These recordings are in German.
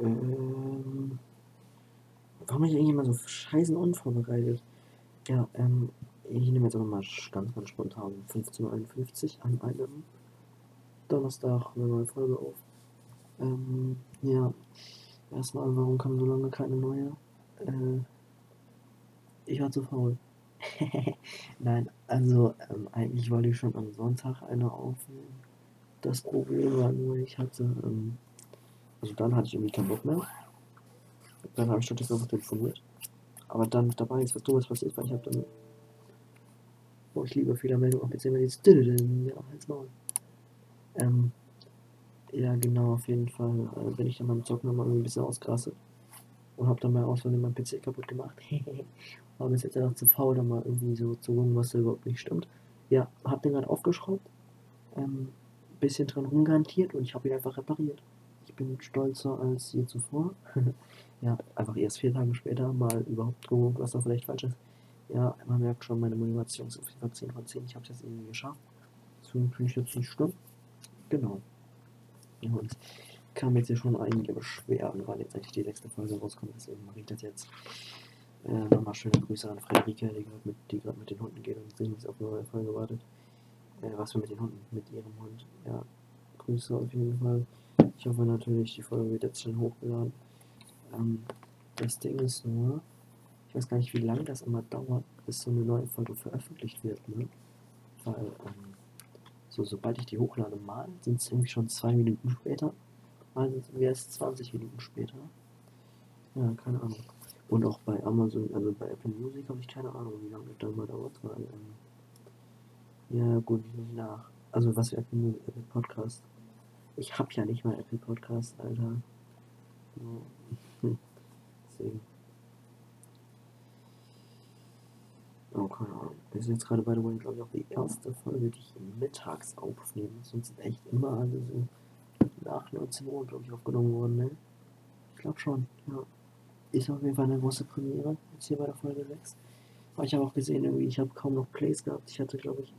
Ähm, warum bin ich eigentlich immer so scheißen unvorbereitet? Ja, ähm, ich nehme jetzt aber mal ganz, ganz spontan 15.51 Uhr an einem Donnerstag eine neue Folge auf. Ähm, ja, erstmal, warum kam so lange keine neue? Äh, ich war zu faul. Nein, also ähm, eigentlich wollte ich schon am Sonntag eine aufnehmen. Das Problem war nur, ich hatte, ähm, also dann hatte ich irgendwie keinen Bock mehr. Dann habe ich stattdessen einfach telefoniert. Aber dann dabei ist was Dummes passiert, weil ich habe dann, wo ich lieber Fehlermeldung auf PC immer dieses ja, halt's Maul. Ähm, ja, genau, auf jeden Fall äh, bin ich dann beim Zocken nochmal irgendwie ein bisschen ausgerastet. Und habe dann mal aus Versehen meinen PC kaputt gemacht. War bis jetzt einfach zu faul, da mal irgendwie so zu gucken, was da überhaupt nicht stimmt. Ja, hab den gerade aufgeschraubt. Ähm, bisschen dran rumgarantiert und ich habe ihn einfach repariert. Bin stolzer als je zuvor. ja, einfach erst vier Tage später mal überhaupt geguckt, was da vielleicht falsch ist. Ja, man merkt schon, meine Motivation ist auf jeden Fall 10 von 10. Ich habe es jetzt irgendwie geschafft. Deswegen finde ich jetzt nicht schlimm. Genau. Ja, und kam jetzt hier schon einige Beschwerden, weil jetzt eigentlich die sechste Folge rauskommt. Deswegen mache ich das jetzt. Äh, nochmal schöne Grüße an Frederike, die gerade mit, mit den Hunden geht und sich auf eine neue Folge wartet. Äh, was für mit den Hunden, mit ihrem Hund. Ja, Grüße auf jeden Fall. Ich hoffe natürlich, die Folge wird jetzt schon hochgeladen. Ähm, das Ding ist nur, ich weiß gar nicht, wie lange das immer dauert, bis so eine neue Folge veröffentlicht wird, ne? Weil, ähm, so, sobald ich die hochlade mal, sind es irgendwie schon zwei Minuten später. Also wäre es 20 Minuten später. Ja, keine Ahnung. Und auch bei Amazon, also bei Apple Music habe ich keine Ahnung, wie lange das mal dauert, weil, ähm, ja, gut, nach. Also, was für Apple, Apple Podcast? Ich hab ja nicht mal Apple Podcast, Alter. Hm. Deswegen. Oh, keine Ahnung. Wir sind jetzt gerade, by the way, glaube ich, auch die erste Folge, die ich mittags aufnehme. Sonst sind echt immer alle so nach 19 Uhr, glaube ich, aufgenommen worden, ne? Ich glaube schon, ja. Ist auf jeden Fall eine große Premiere, jetzt hier bei der Folge 6. Aber ich habe auch gesehen, irgendwie, ich habe kaum noch Plays gehabt. Ich hatte, glaube ich,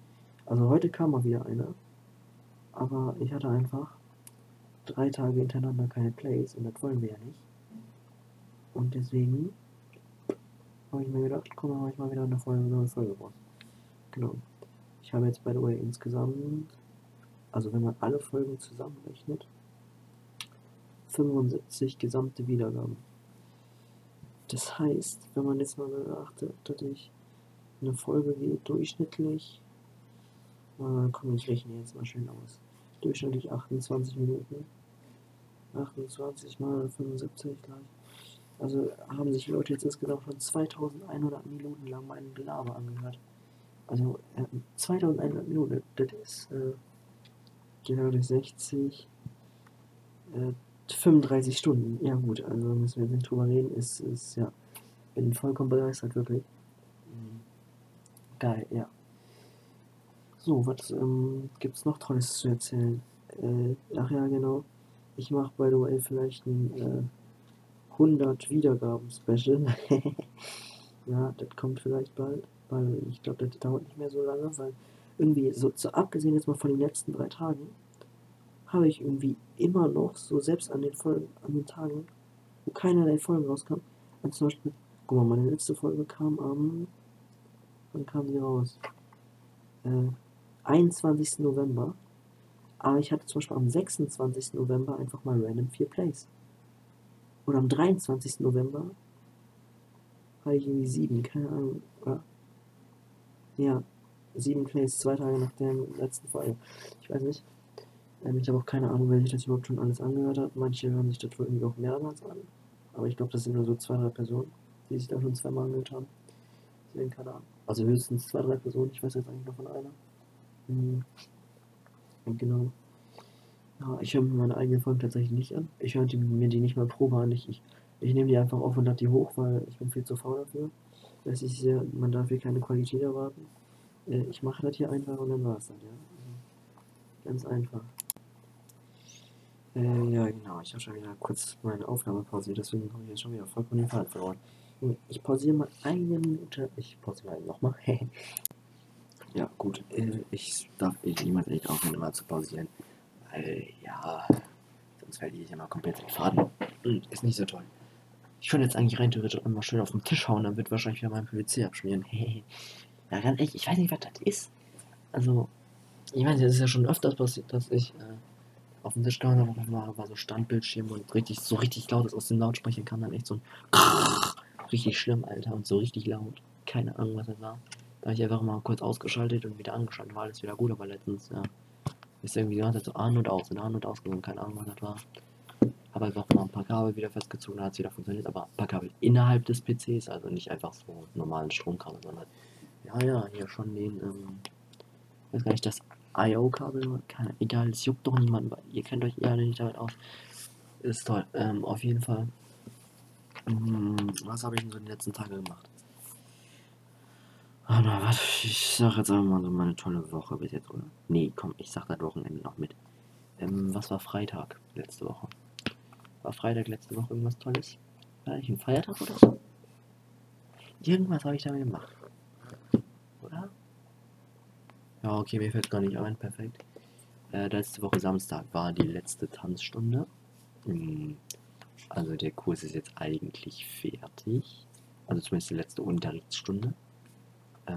also heute kam mal wieder einer. Aber ich hatte einfach drei Tage hintereinander keine Plays und das wollen wir ja nicht. Und deswegen habe ich mir gedacht, komm, mache ich mal wieder eine Folge, Folge raus. Genau. Ich habe jetzt, by the way, insgesamt, also wenn man alle Folgen zusammenrechnet, 75 gesamte Wiedergaben. Das heißt, wenn man jetzt mal beachtet, dass ich eine Folge geht durchschnittlich äh, komm, ich rechne jetzt mal schön aus. Durchschnittlich 28 Minuten. 28 mal 75 gleich. Also haben sich Leute jetzt insgesamt schon 2100 Minuten lang meinen Gelaber angehört. Also äh, 2100 Minuten, das ist äh, genau durch 60, äh, 35 Stunden. Ja gut, also müssen wir jetzt nicht drüber reden. Ist, ist ja, bin vollkommen begeistert, wirklich. Mhm. Geil, ja. So, was ähm, gibt's noch Tolles zu erzählen? Äh, ach ja, genau. Ich mache, by the way, vielleicht ein äh, 100 Wiedergaben-Special. ja, das kommt vielleicht bald, weil ich glaube, das dauert nicht mehr so lange, weil irgendwie, so, so abgesehen jetzt mal von den letzten drei Tagen, habe ich irgendwie immer noch, so selbst an den Folgen, an den Tagen, wo keinerlei Folgen rauskam, als zum Beispiel, guck mal, meine letzte Folge kam am, wann kam die raus? Äh, 21. November. Aber ich hatte zum Beispiel am 26. November einfach mal random 4 Plays. Und am 23. November hatte ich irgendwie 7, keine Ahnung. Oder? Ja, 7 Plays, zwei Tage nach der letzten Folge. Ich weiß nicht. Ähm, ich habe auch keine Ahnung, wer sich das überhaupt schon alles angehört hat. Manche hören sich das wohl irgendwie auch mehrmals an. Aber ich glaube, das sind nur so zwei, drei Personen, die sich da schon zweimal angehört haben. Deswegen keine Ahnung. Also höchstens zwei, drei Personen. Ich weiß jetzt eigentlich nur von einer. Mhm. Genau. Ja, ich höre mir meine eigenen Folgen tatsächlich nicht an. Ich höre mir die nicht mal Probe an. Ich, ich, ich nehme die einfach auf und lade die hoch, weil ich bin viel zu faul dafür. Das ist ja, man darf hier keine Qualität erwarten. Äh, ich mache das hier einfach und dann war es dann, ja. Also, ganz einfach. Äh, ja, genau. Ich habe schon wieder kurz meine Aufnahme pausiert, deswegen habe ich jetzt schon wieder vollkommen den Faden verloren. Ich pausiere mal eine Minute. Ich pausiere mal nochmal. Ja, gut. Äh, ich darf ich niemals echt aufhören, immer zu pausieren. Weil, ja, sonst fällt ich immer komplett den Faden. Hm, ist nicht so toll. Ich könnte jetzt eigentlich rein theoretisch einmal schön auf den Tisch hauen, dann wird wahrscheinlich wieder mein PVC abschmieren. ja, ganz ehrlich, ich weiß nicht, was das ist. Also, ich meine, es ist ja schon öfters passiert, dass ich äh, auf den Tisch gehauen habe, einmal war so Standbildschirm und richtig, so richtig laut ist aus dem Lautsprecher kam dann echt so ein richtig schlimm, Alter, und so richtig laut. Keine Ahnung, was das war. Da habe ich einfach mal kurz ausgeschaltet und wieder angeschaltet, war alles wieder gut, aber letztens, ja, ist irgendwie die ganze Zeit so an und aus und an und aus gegangen, keine Ahnung, was das war. Habe einfach mal ein paar Kabel wieder festgezogen, hat es wieder funktioniert, aber ein paar Kabel innerhalb des PCs, also nicht einfach so normalen Stromkabel, sondern ja, ja, hier schon den, ähm, weiß gar nicht, das IO-Kabel, egal, es juckt doch niemand, weil ihr kennt euch eher nicht damit aus. Ist toll, ähm, auf jeden Fall. Hm, was habe ich denn so in den letzten Tagen gemacht? Na, was? Ich sag jetzt einfach mal so meine tolle Woche bis jetzt, oder? Nee, komm, ich sag das Wochenende noch mit. Ähm, was war Freitag letzte Woche? War Freitag letzte Woche irgendwas Tolles? War ich ein Feiertag oder so? Irgendwas habe ich damit gemacht. Oder? Ja, okay, mir fällt gar nicht ein. Perfekt. Äh, letzte Woche Samstag war die letzte Tanzstunde. Hm, also der Kurs ist jetzt eigentlich fertig. Also zumindest die letzte Unterrichtsstunde.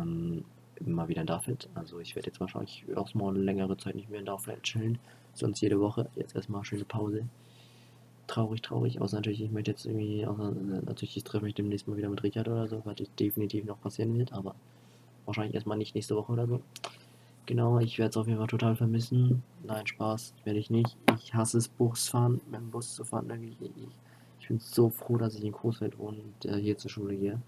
Ähm, immer wieder in David. Also ich werde jetzt wahrscheinlich erstmal längere Zeit nicht mehr in David chillen. Sonst jede Woche. Jetzt erstmal schöne Pause. Traurig, traurig. Außer natürlich, ich möchte jetzt irgendwie, außer natürlich, ich treffe mich demnächst mal wieder mit Richard oder so, was definitiv noch passieren wird, aber wahrscheinlich erstmal nicht nächste Woche oder so. Genau, ich werde es auf jeden Fall total vermissen. Nein, Spaß, werde ich nicht. Ich hasse es, Busfahren, mit dem Bus zu fahren. Ich, ich bin so froh, dass ich in Coesfeld wohne und äh, hier zur Schule gehe.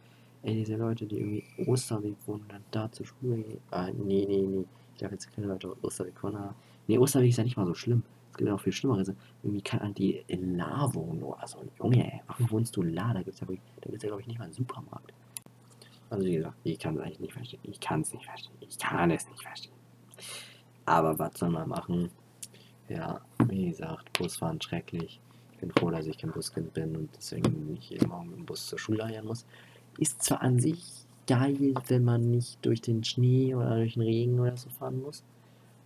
Ey, diese Leute, die irgendwie Osterweg wohnen und dann da zur Schule gehen. Ah, nee, nee, nee. Ich darf jetzt keine Leute Osterweg wohnen. Nee, Osterweg ist ja nicht mal so schlimm. Es gibt ja auch viel Schlimmere. Irgendwie kann die in La wohnen. Also, Junge, warum wohnst du in La? Da gibt es ja, ja glaube ich, nicht mal einen Supermarkt. Also, wie gesagt, ich kann es eigentlich nicht verstehen. Ich kann es nicht verstehen. Ich kann es nicht verstehen. Aber was soll man machen? Ja, wie gesagt, Busfahren schrecklich. Ich bin froh, dass ich kein Buskind bin und deswegen nicht jeden Morgen mit dem Bus zur Schule eiern muss. Ist zwar an sich geil, wenn man nicht durch den Schnee oder durch den Regen oder so fahren muss.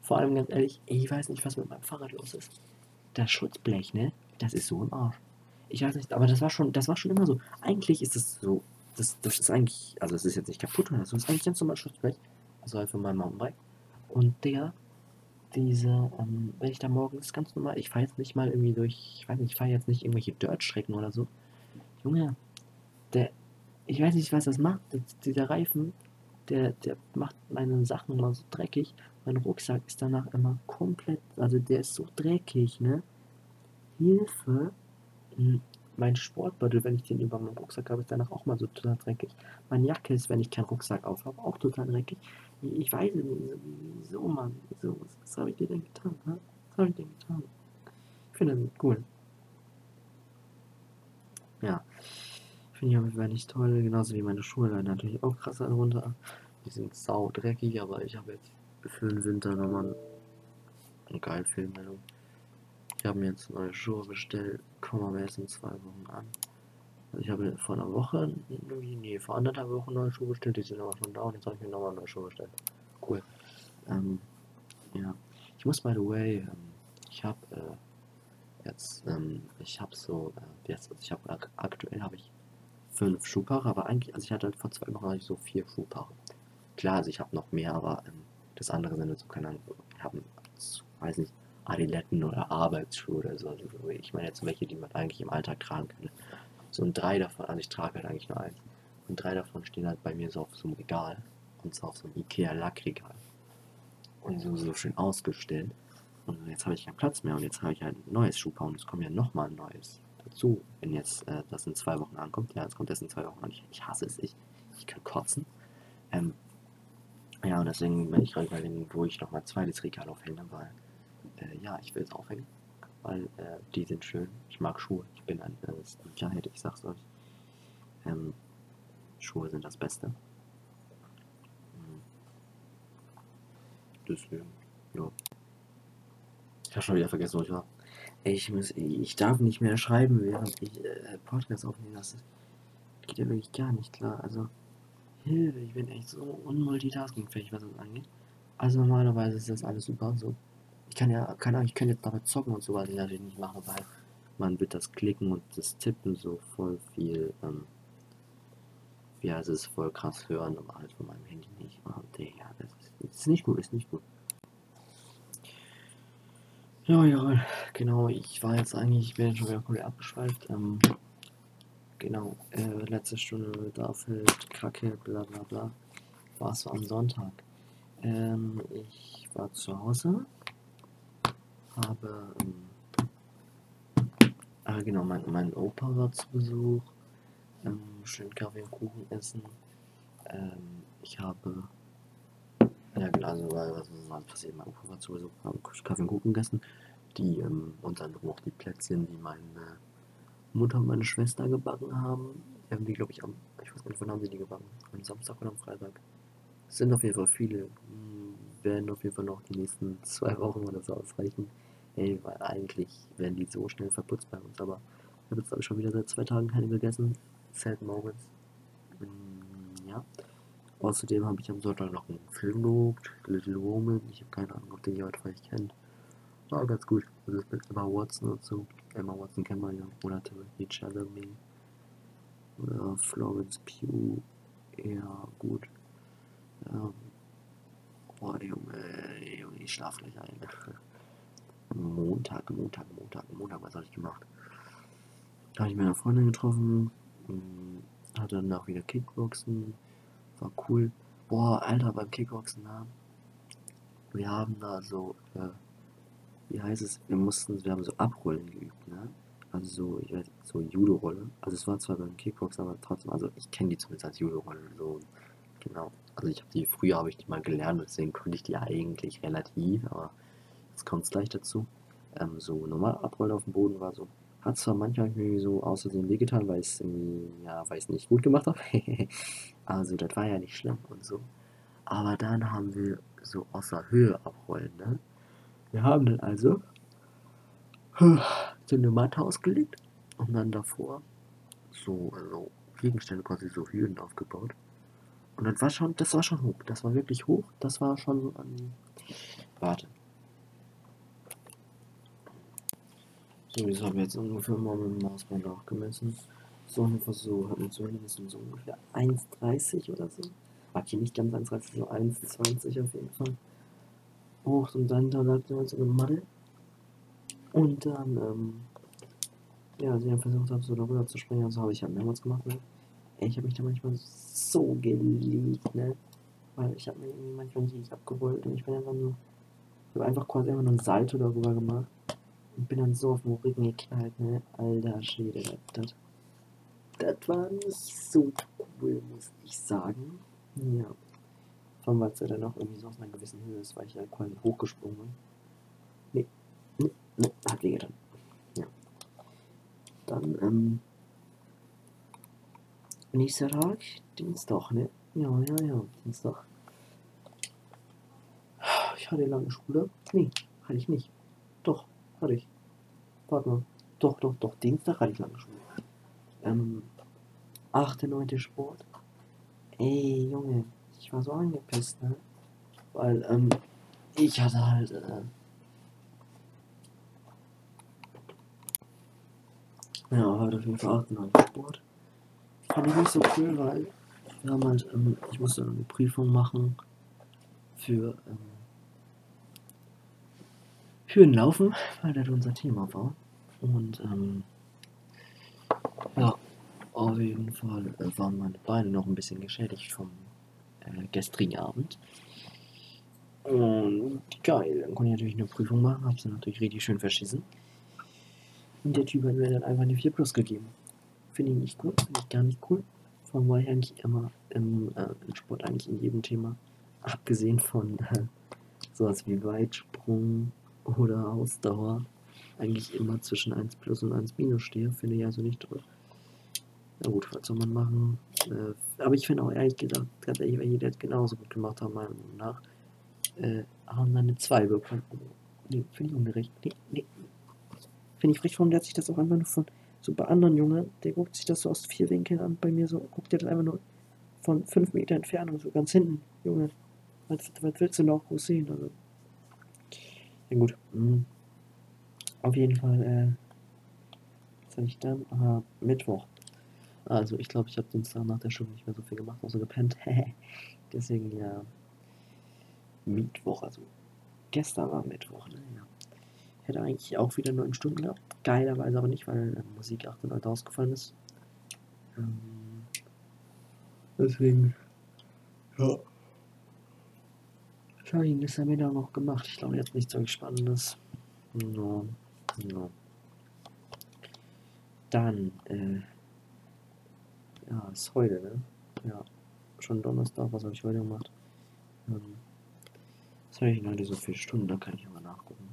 Vor allem ganz ehrlich, ich weiß nicht, was mit meinem Fahrrad los ist. Das Schutzblech, ne? Das ist so im Arsch. Ich weiß nicht, aber das war schon, das war schon immer so. Eigentlich ist es so, das, das ist eigentlich, also es ist jetzt nicht kaputt oder so, ist eigentlich ganz normal Schutzblech. Also halt für mein Mountainbike. Und der, diese, ähm, wenn ich da morgens ganz normal, ich fahre jetzt nicht mal irgendwie durch, ich weiß nicht, ich fahre jetzt nicht irgendwelche Dirt-Strecken oder so. Junge, der, ich weiß nicht, was das macht, dieser Reifen, der, der macht meine Sachen immer so dreckig. Mein Rucksack ist danach immer komplett, also der ist so dreckig, ne? Hilfe. Hm, mein Sportbeutel, wenn ich den über meinen Rucksack habe, ist danach auch mal so total dreckig. Meine Jacke ist, wenn ich keinen Rucksack auf habe, auch total dreckig. Ich weiß nicht, wieso, Mann. Wieso? Was, was habe ich dir denn getan? Ha? Was habe ich denn getan? Ich finde das cool. Ja. Finde ich auf jeden Fall nicht toll. Genauso wie meine Schuhe natürlich auch krass runter. Die sind sau dreckig, aber ich habe jetzt für den Winter nochmal eine geile Filmmeldung. Ich habe mir jetzt neue Schuhe bestellt, kommen aber erst in zwei Wochen an. Also ich habe vor einer Woche, nee, vor anderthalb Wochen neue Schuhe bestellt, die sind aber schon da und jetzt habe ich mir nochmal neue Schuhe bestellt. Cool. Ähm, ja. Ich muss, by the way, ähm, ich habe äh, jetzt, ähm, ich habe so, äh, jetzt, also ich habe ak aktuell habe ich fünf Schuhpaare, aber eigentlich, also ich hatte halt vor zwei Wochen hatte so vier Schuhpaare. Klar, also ich habe noch mehr, aber ähm, das andere sind so, keine Ahnung, ich habe, weiß nicht, Adiletten oder Arbeitsschuhe oder so. Also ich meine jetzt welche, die man eigentlich im Alltag tragen kann. So ein drei davon, also ich trage halt eigentlich nur eins. Und drei davon stehen halt bei mir so auf so einem Regal. Und zwar auf so einem Ikea Lackregal. Und so, so schön ausgestellt. Und jetzt habe ich keinen Platz mehr und jetzt habe ich halt ein neues Schuhpaar und es kommt ja nochmal ein neues dazu. Wenn jetzt äh, das in zwei Wochen ankommt, ja, es kommt erst in zwei Wochen an. Ich, ich hasse es, ich, ich kann kotzen. Ähm, ja, und deswegen bin ich gerade überlegen, wo ich nochmal zweites Regal aufhänge, weil äh, ja, ich will es aufhängen weil äh, die sind schön. Ich mag Schuhe. Ich bin ein äh, Sneakerhead, ich sag's euch. Ähm, Schuhe sind das Beste. Mhm. Deswegen, ja. Ich habe schon wieder vergessen, wo ich war. Ich, muss, ich darf nicht mehr schreiben, während ich äh, Podcast aufnehmen lasse. Geht ja wirklich gar nicht klar. Also, Hilfe, ich bin echt so unmultitaskingfähig, was das angeht. Also normalerweise ist das alles super so. Ich kann ja, keine Ahnung, ich könnte jetzt damit zocken und so, was ich natürlich nicht mache, weil man wird das Klicken und das Tippen so voll viel, ähm, ja, es ist voll krass hören, aber halt von meinem Handy nicht. Und ja, das ist, das ist nicht gut, ist nicht gut. Ja, ja, genau, ich war jetzt eigentlich, ich bin schon wieder komplett abgeschweift. Ähm, genau, äh, letzte Stunde Darfeld, Kacke, bla bla bla. War es am Sonntag. Ähm, ich war zu Hause, habe, ähm, ah genau, mein, mein Opa war zu Besuch, ähm, schön Kaffee und Kuchen essen. Ähm, ich habe, ja genau, also was ist was passiert, mein Opa war zu Besuch, haben Kaffee und Kuchen gegessen, die, ähm, und dann auch die Plätzchen, die meine Mutter und meine Schwester gebacken haben. Die haben die, glaube ich, am, ich weiß nicht, wann haben sie die gebacken? Am Samstag oder am Freitag? Es sind auf jeden Fall viele. Hm, werden auf jeden Fall noch die nächsten zwei Wochen oder so ausreichen. Ey, weil eigentlich werden die so schnell verputzt bei uns, aber ich habe jetzt glaube ich schon wieder seit zwei Tagen keine gegessen. Sad Moments. Hm, ja. Außerdem habe ich am Sonntag noch einen Film geguckt, Little Woman. Ich habe keine Ahnung, ob den jemand vielleicht kennt. War ganz gut. Das ist mit Emma Watson und so. Emma Watson kennt man ja. Oder Timothy Chalamet. Oder Florence Pugh. Ja, gut. Ja. Boah, Junge, Junge, ich schlafe gleich ein. Montag, Montag, Montag, Montag, was habe ich gemacht? Da habe ich meine Freundin getroffen, hm, hatte danach wieder Kickboxen, war cool. Boah, Alter, beim Kickboxen, da, wir haben da so, äh, wie heißt es, wir mussten, wir haben so Abrollen geübt, ne? Also so, ich weiß, so Judo-Rolle. Also es war zwar beim Kickboxen, aber trotzdem, also ich kenne die zumindest als Judo-Rolle, so, genau. Also ich habe die, früher habe ich die mal gelernt, deswegen konnte ich die eigentlich relativ, aber jetzt kommt es gleich dazu. Ähm, so normal abrollen auf dem Boden war so, hat zwar manchmal irgendwie so außersehen wehgetan, weil es ja, weil nicht gut gemacht habe. also das war ja nicht schlimm und so. Aber dann haben wir so außer Höhe abrollen, ne? Wir haben dann also so eine Matte ausgelegt und dann davor so, so Gegenstände quasi so Hürden aufgebaut. Und das war schon, das war schon hoch. Das war wirklich hoch. Das war schon. Ähm, warte. So, ich habe jetzt ungefähr mal mit dem Maßband auch gemessen. So ungefähr so, hat mir zumindest so ungefähr 1,30 oder so. Okay, nicht ganz 1,30, so 1,20 auf jeden Fall. Hoch und dann da lag so eine Matte. Und dann, ähm, ja, sie haben versucht, habe, so darüber zu springen. Also habe ich halt mehrmals gemacht, ne? Ich habe mich da manchmal so geliebt, ne? Weil ich habe mir irgendwie manchmal nicht abgerollt und ich bin einfach nur. Ich habe einfach quasi einfach nur ein Salto darüber gemacht. Und bin dann so auf dem Rücken geknallt, ne? Alter Schwede, das, das war nicht so cool, muss ich sagen. Ja. Vor allem, weil es ja dann auch irgendwie so aus einer gewissen Höhe ist, weil ich ja quasi hochgesprungen bin. Nee, nee, nee, hat wehgetan. Ja. Dann, ähm, Nächster Tag, Dienstag, ne? Ja, ja, ja, Dienstag. Ich hatte lange Schule. Nee, hatte ich nicht. Doch, hatte ich. Warte mal. Doch, doch, doch, Dienstag hatte ich lange Schule. Ähm, 8. 9. Sport. Ey, Junge, ich war so angepisst, ne? Weil, ähm, ich hatte halt, äh, ja, heute auf jeden Fall 8. 9. Sport fand ich nicht so cool, weil wir haben halt, ähm, ich musste eine Prüfung machen für, ähm, für ein Laufen, weil das unser Thema war. Und ähm, ja, auf jeden Fall äh, waren meine Beine noch ein bisschen geschädigt vom äh, gestrigen Abend. Und geil, dann konnte ich natürlich eine Prüfung machen, hab's dann natürlich richtig schön verschissen. Und der Typ hat mir dann einfach eine 4 Plus gegeben. Finde ich nicht gut, finde ich gar nicht cool. Vor allem war ich eigentlich immer im, äh, im Sport eigentlich in jedem Thema, abgesehen von äh, sowas wie Weitsprung oder Ausdauer, eigentlich immer zwischen 1 plus und 1 minus stehe, finde ich also nicht toll. Na gut, was soll man machen? Äh, aber ich finde auch ehrlich gesagt, ganz ehrlich, jeder das genauso gut gemacht hat, meiner Meinung nach, äh, haben dann eine 2 bekommen. Nee, finde ich ungerecht. Nee, nee. Finde ich frech, warum der sich das auch einfach nur von so bei anderen Junge, der guckt sich das so aus vier Winkeln an. Bei mir so, guckt der das einfach nur von fünf Meter Entfernung, so ganz hinten. Junge, was, was willst du noch groß sehen? Also, ja gut. Mhm. Auf jeden Fall, hatte ich dann? Aha, Mittwoch. Also ich glaube, ich habe Dienstag nach der Schule nicht mehr so viel gemacht, außer gepennt. Deswegen ja. Mittwoch, also gestern war Mittwoch, ne? Ja. Hätte eigentlich auch wieder neun Stunden gehabt. Geilerweise aber nicht, weil äh, Musik 8 und 9 ausgefallen ist. Ähm, deswegen, ja. Was habe ich gestern Mittag noch gemacht? Ich glaube jetzt nichts so Spannendes. No, no. Dann, äh, ja, ist heute, ne? Ja, schon Donnerstag. Was habe ich heute gemacht? Ähm, was habe ich heute so viele Stunden? Da kann ich mal nachgucken.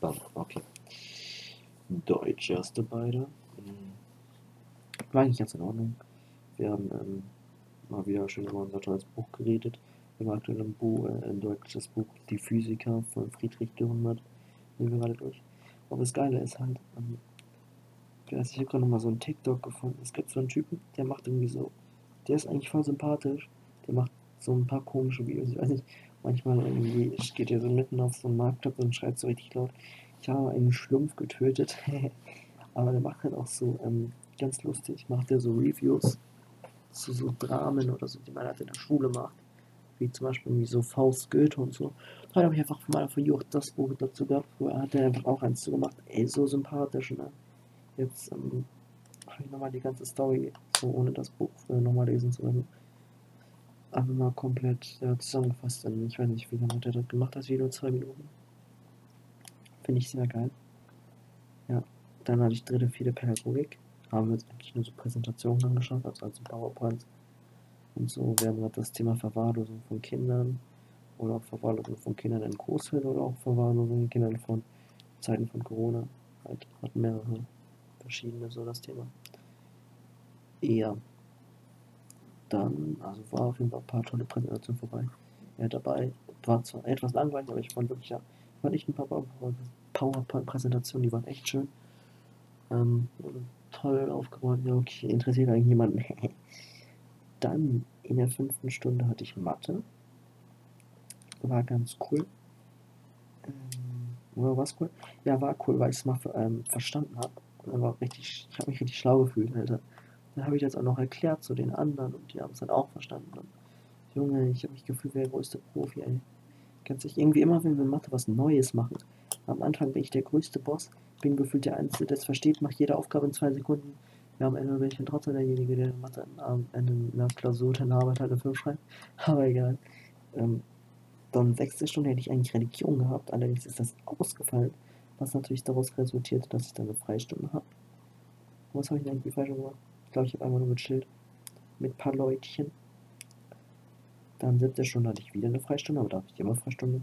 Okay. Deutsch erste beide. War eigentlich ganz in Ordnung. Wir haben ähm, mal wieder schön über unser tolles Buch geredet. Wir haben aktuell ein, Buch, äh, ein deutsches Buch Die Physiker von Friedrich Dürrenmatt. Nehmen wir gerade durch. Aber das Geile ist halt, ähm, ich habe gerade nochmal so einen TikTok gefunden. Es gibt so einen Typen, der macht irgendwie so, der ist eigentlich voll sympathisch. Der macht so ein paar komische Videos. Ich weiß nicht, manchmal irgendwie geht er so mitten auf so einen Marktplatz und schreit so richtig laut. Ich habe einen Schlumpf getötet. Aber der macht halt auch so ähm, ganz lustig, macht er so Reviews zu so Dramen oder so, die man halt in der Schule macht. Wie zum Beispiel irgendwie so Faust Goethe und so. Da habe ich einfach von meiner Verjuch das Buch dazu gehabt, wo er hat er einfach auch eins zu gemacht. Ey, so sympathisch, ne? Jetzt ähm, habe ich nochmal die ganze Story, so ohne das Buch äh, nochmal lesen zu müssen. Aber mal komplett ja, zusammengefasst. In, ich weiß nicht, wie lange hat er das gemacht, das Video, zwei Minuten. Finde ich sehr geil. Ja, dann hatte ich dritte, vierte Pädagogik. Haben wir jetzt eigentlich nur so Präsentationen angeschaut, also als PowerPoint. Und so, wir haben gerade das Thema Verwahrlosung von Kindern oder auch Verwahrlosung von Kindern in Großfällen oder auch Verwahrlosung von Kindern von Zeiten von Corona. Halt, hatten mehrere verschiedene so das Thema. Eher. Dann, also war auf jeden Fall ein paar tolle Präsentationen vorbei. Er dabei war zwar etwas langweilig, aber ich fand wirklich, ja, fand ich ein paar PowerPoint-Präsentationen, die waren echt schön. Ähm, toll aufgebaut, ja, okay, interessiert eigentlich niemanden. Dann in der fünften Stunde hatte ich Mathe. War ganz cool. Ähm, oder cool? Ja, war cool, weil ich es mal ähm, verstanden habe. Ich habe mich richtig schlau gefühlt, Alter. Dann habe ich das auch noch erklärt zu den anderen und die haben es dann auch verstanden. Und, Junge, ich habe mich gefühlt wie der größte Profi, ey. Ganz sich irgendwie immer, wenn wir Mathe was Neues machen. Am Anfang bin ich der größte Boss, bin gefühlt der Einzige, der es versteht, macht jede Aufgabe in zwei Sekunden. Ja, am Ende bin ich dann trotzdem derjenige, der Mathe am Ende einer Klausur der Arbeit halt eine 5 schreibt. Aber egal. Ähm, dann sechste Stunde hätte ich eigentlich Religion gehabt, allerdings ist das ausgefallen, was natürlich daraus resultiert, dass ich dann eine Freistunde habe. Was habe ich denn eigentlich falsch gemacht? Ich glaube, ich habe einfach nur gechillt. Mit ein paar Leutchen. Dann siebte Stunde hatte ich wieder eine Freistunde, aber da habe ich immer Freistunde.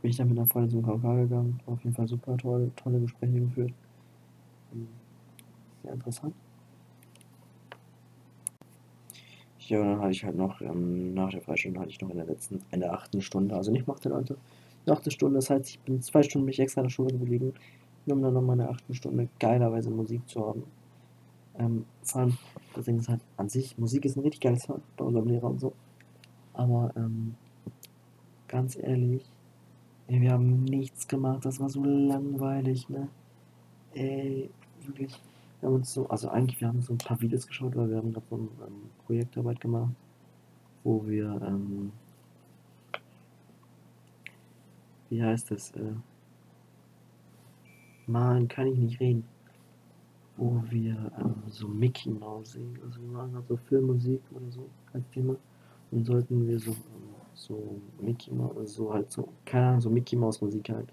Bin ich dann mit einer Freundin zum KK gegangen. Auf jeden Fall super toll, tolle Gespräche geführt. Hm, sehr interessant. Ja, und dann hatte ich halt noch, ähm, nach der Freistunde hatte ich noch in der letzten, in der achten Stunde, also nicht machte Leute, achte Stunde, das heißt, ich bin zwei Stunden mich extra in der Schule geblieben, um dann nochmal in der achten Stunde geilerweise Musik zu haben. Ähm, vor allem, Ding ist halt an sich, Musik ist ein richtig geiles Fach bei unserem Lehrer und so. Aber, ähm, ganz ehrlich, ey, wir haben nichts gemacht, das war so langweilig, ne? Ey, wirklich. Wir haben uns so, also eigentlich, wir haben so ein paar Videos geschaut, weil wir haben gerade so eine ähm, Projektarbeit gemacht, wo wir, ähm, wie heißt das, äh, Mann, kann ich nicht reden, wo wir ähm, so Mickey Mouse singen, also wir machen halt so Filmmusik oder so als Thema und sollten wir so, ähm, so Mickey Mouse, so halt so, keine Ahnung, so Mickey Mouse Musik halt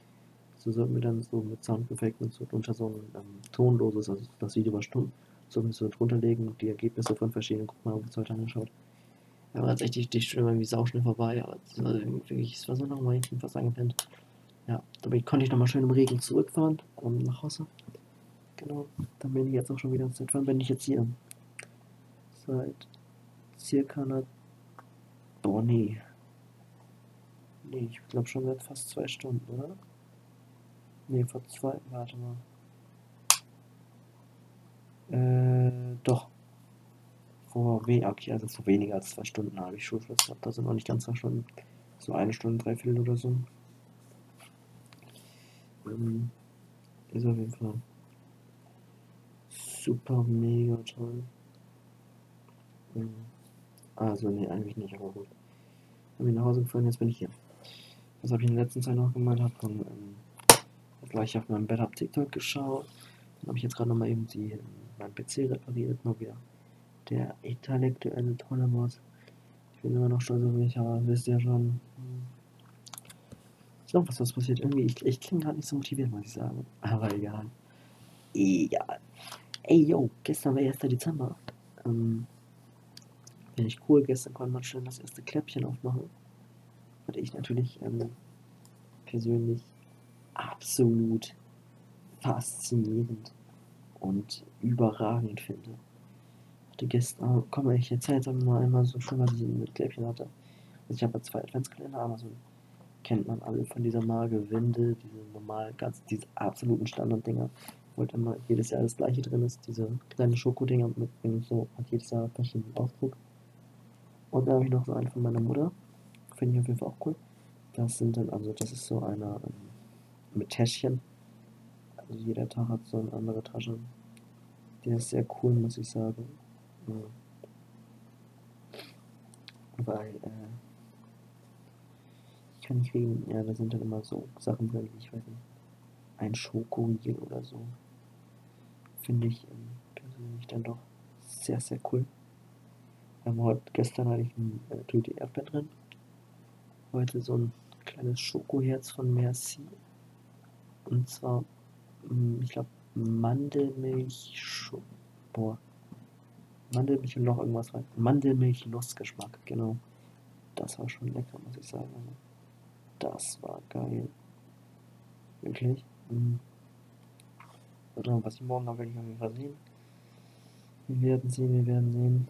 so sollten wir dann so mit Soundeffekten so unter so ein ähm, tonloses, also das Video war stumm, sollten wir so drunter legen und die Ergebnisse von verschiedenen Gruppen haben wir uns heute angeschaut. Ja, war tatsächlich die Stunde irgendwie sauschnell vorbei, aber es war wirklich, es war so langweilig, ich bin fast angepennt. Ja, dabei konnte ich nochmal schön im Regen zurückfahren, um nach Hause. Genau, dann bin ich jetzt auch schon wieder seit wann bin ich jetzt hier? Seit circa einer. Boah, nee. Nee, ich glaube schon seit fast zwei Stunden, oder? Nee, vor zwei. Warte mal. Äh, doch. vor, we okay, also vor weniger als zwei Stunden habe ich Schulschluss gehabt. Also noch nicht ganz zwei Stunden. So eine Stunde, drei Viertel oder so. Ähm, ist auf jeden Fall super mega toll. Ähm, also, nee, eigentlich nicht, aber gut. Bin ich nach Hause gefahren, jetzt bin ich hier. Was habe ich in der letzten Zeit noch gemacht? Habe dann ähm, gleich auf meinem Bett habe TikTok geschaut. Dann habe ich jetzt gerade nochmal eben die, ähm, mein PC repariert, mal wieder. Der intellektuelle tolle Mod. Ich bin immer noch stolz auf mich, aber wisst ihr schon. Hm, noch was, was passiert. Irgendwie, ich, ich klinge gerade nicht so motiviert, muss ich sagen. Aber egal. Egal. Ey, yo, gestern war 1. Dezember. Ähm, Finde ich cool. Gestern konnte man schon das erste Kläppchen aufmachen. Was ich natürlich ähm, persönlich absolut faszinierend und überragend finde. Hatte gestern, komm, ich erzähle jetzt mal einmal so schon, was ich mit Kläppchen hatte. Also ich habe zwei Adventskalender, Amazon kennt man alle von dieser Marke Winde, diese normal, ganz, diese absoluten Standarddinger, wo halt immer jedes Jahr das gleiche drin ist, diese kleinen Schokodinger mit so, hat jedes Jahr verschiedenen Aufdruck. Und dann habe ich noch so einen von meiner Mutter, finde ich auf jeden Fall auch cool. Das sind dann, also das ist so einer ähm, mit Täschchen. Also jeder Tag hat so eine andere Tasche. Der ist sehr cool, muss ich sagen. Ja. Weil, äh, ich kann nicht kriegen, ja, da sind dann immer so Sachen drin, ich weiß nicht, ein Schokoriegel oder so. Finde ich ähm, persönlich dann doch sehr, sehr cool. Ähm, heute, gestern hatte ich ein äh, Tüte Erdbeer drin. Heute so ein kleines Schokoherz von Merci. Und zwar, mm, ich glaube, Mandelmilch, Scho boah, Mandelmilch und noch irgendwas rein. Mandelmilch-Nussgeschmack, genau. Das war schon lecker, muss ich sagen. Also, das war geil. Wirklich. Mhm. Oder was morgen noch will ich auf jeden Fall sehen. Wir werden sehen, wir werden sehen.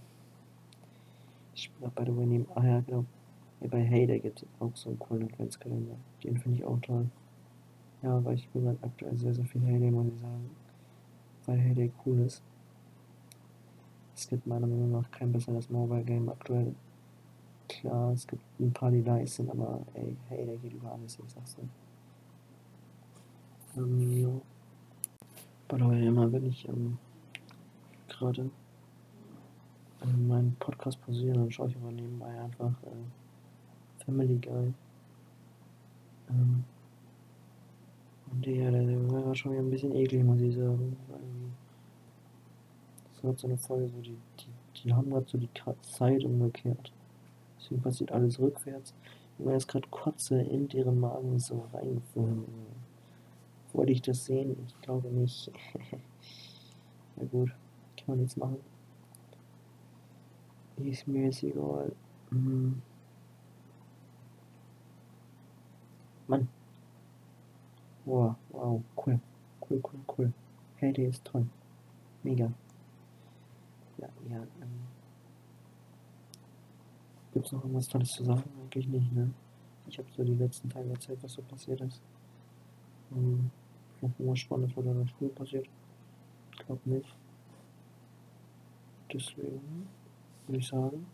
Ich bin auch bei der neben. Ah ja, genau. Ja, bei Heyday gibt es auch so einen coolen Adventskalender. Den finde ich auch toll. Ja, weil ich bin halt aktuell sehr, sehr viel Heyday, muss ich sagen. Weil Heyday cool ist. Es gibt meiner Meinung nach kein besseres Mobile Game aktuell. Klar, es gibt ein paar, die nice sind, aber ey, Heyday geht über alles, ich sag's dir. Ähm, jo. By immer wenn ich ähm, gerade ähm, meinen Podcast pausiere, dann schaue ich aber nebenbei einfach äh, Family Guy. Ähm, und ja, der, war schon wieder ein bisschen eklig, muss ich sagen. Weil das war so eine Folge, so die, die, die haben gerade so die Zeit umgekehrt. Deswegen passiert alles rückwärts. Und mir ist gerade Kotze in deren Magen so reingefallen. Wollte ich das sehen? Ich glaube nicht. Na gut, kann man nichts machen. Ist mir jetzt egal. Mhm. Mann. Wow, wow, cool. Cool, cool, cool. Hey, der ist toll. Mega. Ja, ja, ähm. Gibt's noch irgendwas Tolles zu sagen? Eigentlich nicht, ne? Ich habe so die letzten Tage erzählt, was so passiert ist. Ähm, noch irgendwas Spannendes oder in der Schule passiert? Ich glaube nicht. Deswegen würde ich sagen,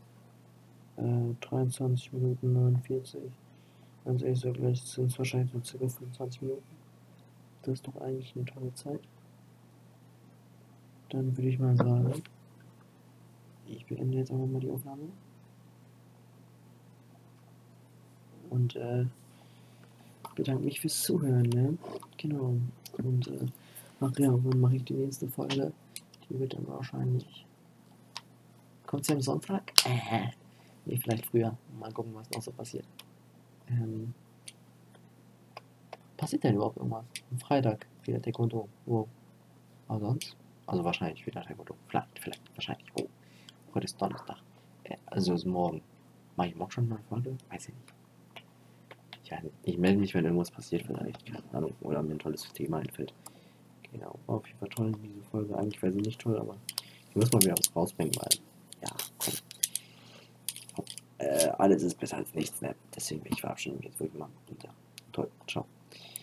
äh, 23 Minuten 49. Ganz ehrlich, so gleich sind es wahrscheinlich so circa 25 Minuten. Das ist doch eigentlich eine tolle Zeit. Dann würde ich mal sagen, ich beende jetzt einfach mal die Aufnahme. Und äh, bedanke mich fürs Zuhören, ne? Genau. Und äh, ach ja, wann mache ich die nächste Folge? Die wird dann wahrscheinlich. Kommt sie am Sonntag? Äh, nee, vielleicht früher. Mal gucken, was noch so passiert. Ähm, passiert denn überhaupt irgendwas? Am Freitag wieder Taekwondo. Wow. Aber sonst? Also wahrscheinlich wieder Taekwondo. Vielleicht, vielleicht, wahrscheinlich. Oh. Heute ist Donnerstag. Äh, also ist morgen. Mach ich morgen schon mal eine Folge? Weiß ich nicht. Ich melde mich, wenn irgendwas passiert vielleicht. Keine Ahnung. Oder mir ein tolles Thema einfällt. Genau. War auf jeden Fall toll, diese Folge. Eigentlich wäre sie nicht toll, aber ich muss mal wieder was rausbringen, weil. Ja, komm. Äh, alles ist besser als nichts, ne? Deswegen, ich verabschiede mich jetzt wirklich mal. Ja, toll. Ciao.